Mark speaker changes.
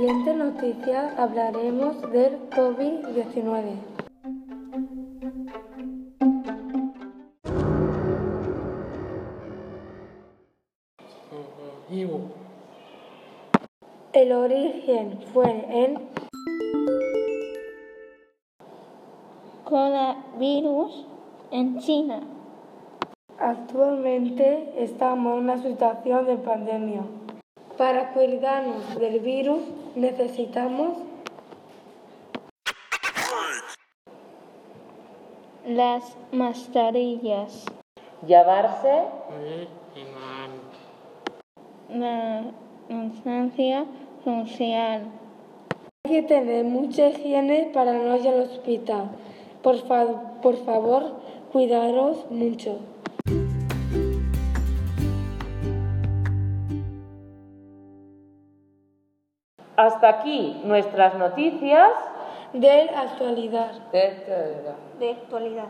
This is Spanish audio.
Speaker 1: noticias hablaremos del COVID-19. El origen fue en
Speaker 2: coronavirus en China.
Speaker 1: Actualmente estamos en una situación de pandemia. Para cuidarnos del virus necesitamos
Speaker 2: las mascarillas,
Speaker 3: Llevarse
Speaker 2: la distancia social,
Speaker 1: Hay que tener mucha higiene para no ir al hospital. Por, fa- por favor, cuidaros mucho.
Speaker 3: Hasta aquí nuestras noticias
Speaker 1: De actualidad.
Speaker 3: de
Speaker 2: de actualidad.